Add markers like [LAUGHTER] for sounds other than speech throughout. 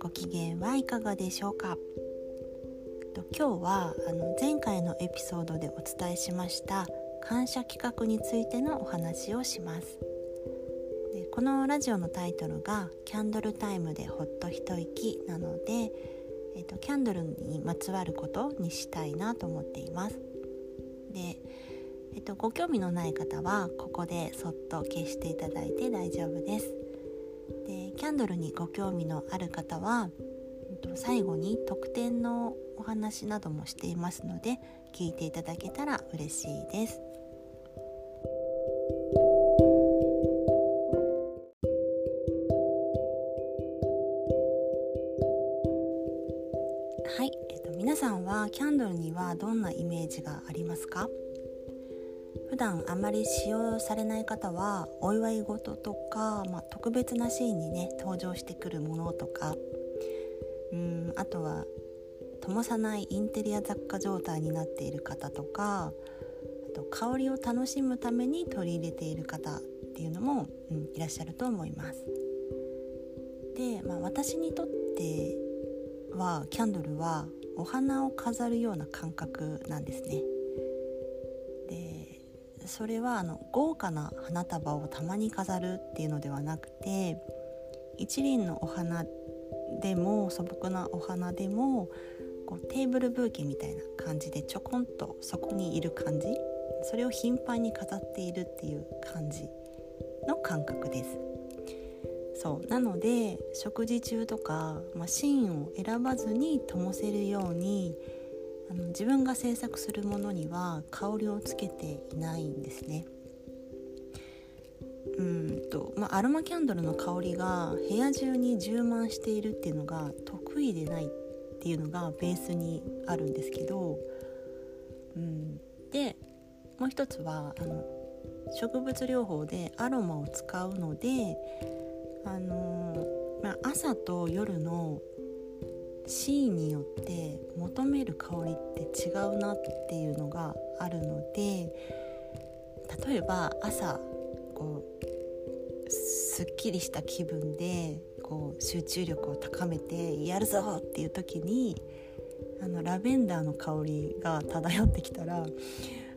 ご機嫌はいかがでしょうか？今日はあの前回のエピソードでお伝えしました感謝企画についてのお話をします。でこのラジオのタイトルが「キャンドルタイムでほっと一息」なので、えーと、キャンドルにまつわることにしたいなと思っています。で、えーとご興味のない方はここでそっと消していただいて大丈夫です。でキャンドルにご興味のある方は最後に特典のお話などもしていますので聞いていただけたら嬉しいです。はい、えっと、皆さんはキャンドルにはどんなイメージがありますか？普段あまり使用されない方はお祝い事とか、まあ、特別なシーンにね登場してくるものとかうんあとは灯さないインテリア雑貨状態になっている方とかあと香りを楽しむために取り入れている方っていうのも、うん、いらっしゃると思います。で、まあ、私にとってはキャンドルはお花を飾るような感覚なんですね。それはあの豪華な花束をたまに飾るっていうのではなくて一輪のお花でも素朴なお花でもこうテーブルブーケみたいな感じでちょこんとそこにいる感じそれを頻繁に飾っているっていう感じの感覚です。そうなので食事中とか、まあ、シーンを選ばずに灯せるようにあの自分が制作するものには香りをつけていないんですね。うんとまあ、アロマキャンドルの香りが部屋中に充満しているっていうのが得意でないっていうのがベースにあるんですけど、うん、でもう一つはあの植物療法でアロマを使うので、あのまあ、朝と夜のシーンによって求める香りって違うなっていうのがあるので例えば朝こうすっきりした気分でこう集中力を高めてやるぞっていう時にあのラベンダーの香りが漂ってきたら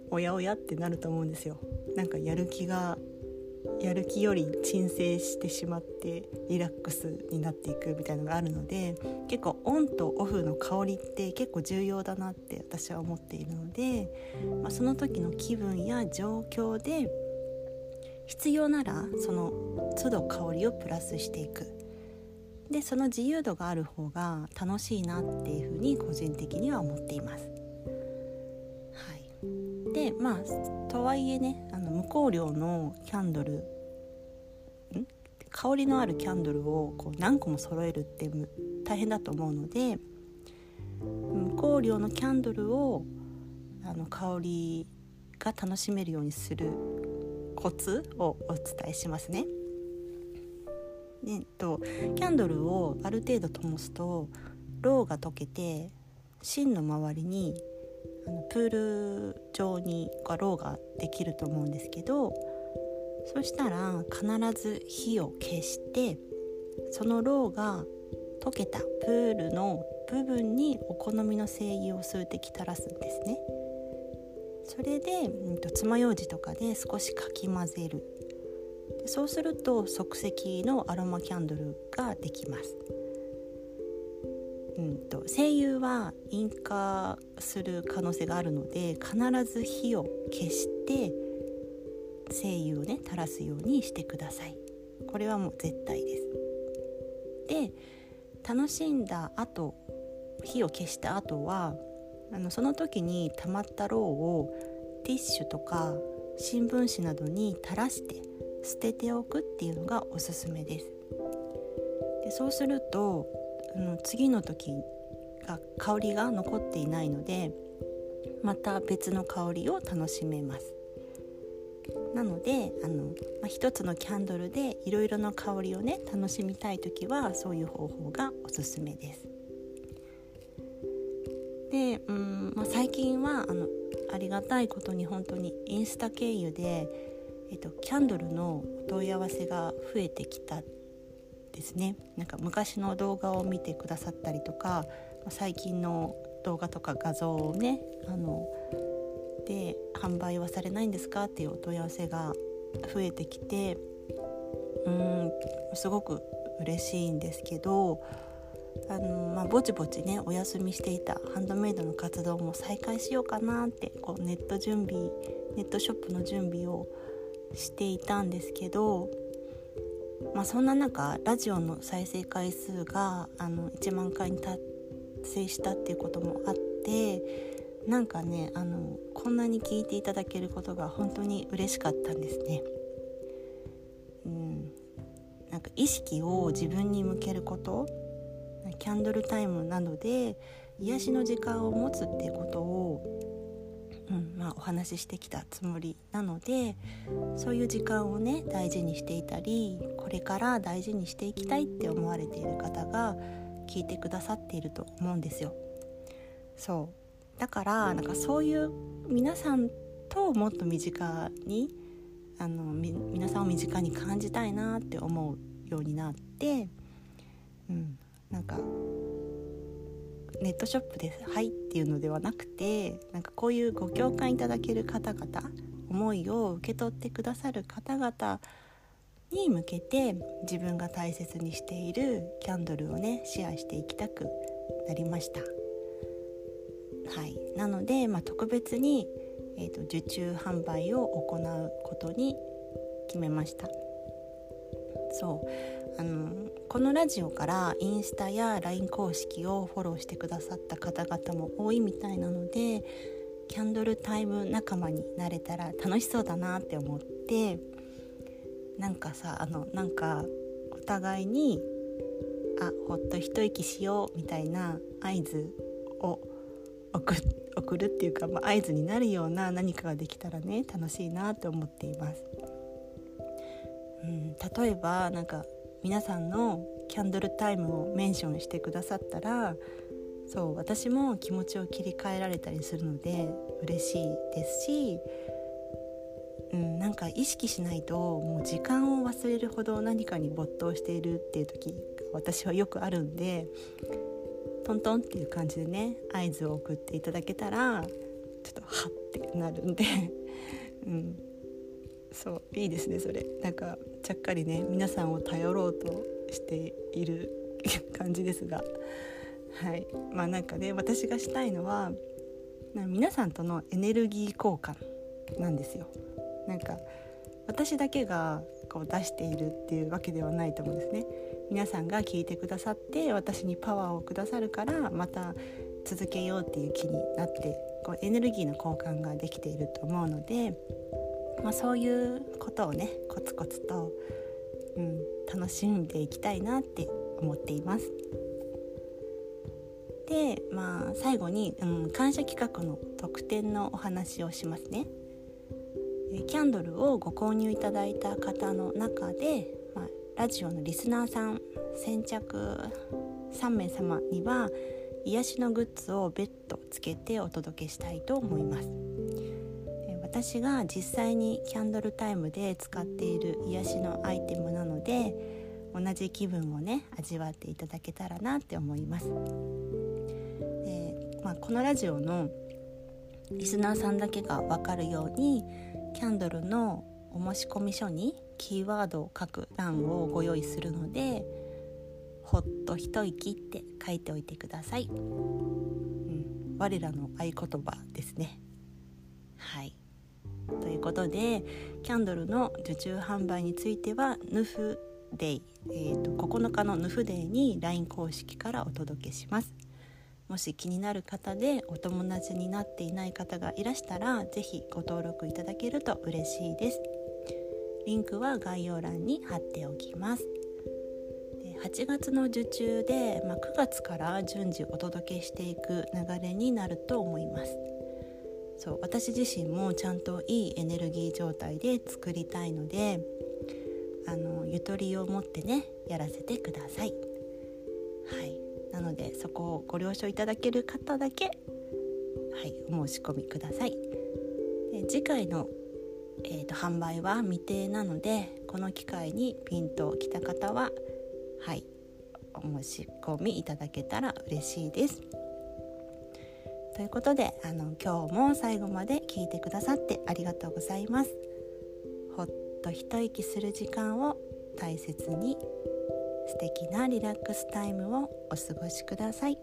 おやおやってなると思うんですよ。なんかやる気がやる気より鎮静してしまってリラックスになっていくみたいのがあるので結構オンとオフの香りって結構重要だなって私は思っているので、まあ、その時の気分や状況で必要ならその都度香りをプラスしていくでその自由度がある方が楽しいなっていうふうに個人的には思っています。でまあとはいえね無香料のキャンドルん？香りのあるキャンドルをこう何個も揃えるって大変だと思うので無香料のキャンドルをあの香りが楽しめるようにするコツをお伝えしますね。でとキャンドルをある程度灯すとろうが溶けて芯の周りにプール状にろうができると思うんですけどそしたら必ず火を消してそのろうが溶けたプールの部分にお好みの精油を数滴垂らすんですね。それで、うんと、爪楊枝とかで少しかき混ぜる。そうすると即席のアロマキャンドルができます。うんと、声優は引火する可能性があるので必ず火を消して声優をね垂らすようにしてください。これはもう絶対です。で楽しんだ後火を消した後はあのその時に溜まったろうをティッシュとか新聞紙などに垂らして捨てておくっていうのがおすすめです。でそうするとの次の時が香りが残っていないのでまた別の香りを楽しめます。なのであの、まあ、一つのキャンドルでいろいろな香りをね楽しみたい時はそういう方法がおすすめです。でうん、まあ、最近はあのありがたいことに本当にインスタ経由で、えっと、キャンドルのお問い合わせが増えてきたっですね。なんか昔の動画を見てくださったりとか最近の動画とか画像をねあので販売はされないんですかっていうお問い合わせが増えてきてうんすごく嬉しいんですけどあの、まあ、ぼちぼちねお休みしていたハンドメイドの活動も再開しようかなってこうネット準備ネットショップの準備をしていたんですけど、まあ、そんな中ラジオの再生回数があの1万回に達成したっていうこともあってなんかねあのこんなに聞いていただけることが本当に嬉しかったんですね。うん、なんか意識を自分に向けることキャンドルタイムなどで癒しの時間を持つっていうことを、うんまあ、お話ししてきたつもりなのでそういう時間をね大事にしていたりこれから大事にしていきたいって思われている方が聞いてくださっていると思うんですよ。そうだからなんかそういう皆さんともっと身近にあの皆さんを身近に感じたいなって思うようになって、うん、なんかネットショップで「はい」っていうのではなくてなんかこういうご共感いただける方々思いを受け取ってくださる方々に向けて自分が大切にしているキャンドルをねシェアしていきたくなりました。はい、なので、まあ、特別に、えーと受注販売を行うことに決めました。そうあのこのラジオからインスタや LINE 公式をフォローしてくださった方々も多いみたいなのでキャンドルタイム仲間になれたら楽しそうだなって思ってなんかさあのなんかお互いにあほっと一息しようみたいな合図を送送るっていうか、まあ、合図になるような何かができたらね楽しいなと思っています。うん、例えばなんか皆さんのキャンドルタイムをメンションしてくださったらそう私も気持ちを切り替えられたりするので嬉しいですし、うん、なんか意識しないともう時間を忘れるほど何かに没頭しているっていう時私はよくあるんでトントンっていう感じでね合図を送っていただけたらちょっとハッてなるんで、[LAUGHS] うん、そういいですねそれ。なんかちゃっかりね皆さんを頼ろうとしている [LAUGHS] 感じですが。はい。まあなんかね私がしたいのは皆さんとのエネルギー交換なんですよ。なんか私だけがこう出しているっていうわけではないと思うんですね。皆さんが聞いてくださって私にパワーをくださるからまた続けようっていう気になってこうエネルギーの交換ができていると思うのでまあ、そういうことをねコツコツと、うん、楽しんでいきたいなって思っています。でまあ最後に、うん、感謝企画の特典のお話をしますね。キャンドルをご購入いただいた方の中で、まあ、ラジオのリスナーさん先着3名様には癒しのグッズを別途つけてお届けしたいと思います。私が実際にキャンドルタイムで使っている癒しのアイテムなので同じ気分をね味わっていただけたらなって思います。でまあ、このラジオのリスナーさんだけが分かるようにキャンドルのお申し込み書にキーワードを書く欄をご用意するのでほっと一息って書いておいてください、うん、我らの合言葉ですね。はい。ということでキャンドルの受注販売についてはヌフデイ、えーと、9日のヌフデイに LINE 公式からお届けします。もし気になる方でお友達になっていない方がいらしたら是非ご登録いただけると嬉しいです。リンクは概要欄に貼っておきます。8月の受注で、まあ、9月から順次お届けしていく流れになると思います。そう私自身もちゃんといいエネルギー状態で作りたいのであのゆとりを持ってねやらせてください。はい。なのでそこをご了承いただける方だけはいお申し込みください。で次回の、えーと、販売は未定なのでこの機会にピンときた方ははいお申し込みいただけたら嬉しいです。ということであの今日も最後まで聞いてくださってありがとうございます。ほっと一息する時間を大切に素敵なリラックスタイムをお過ごしください。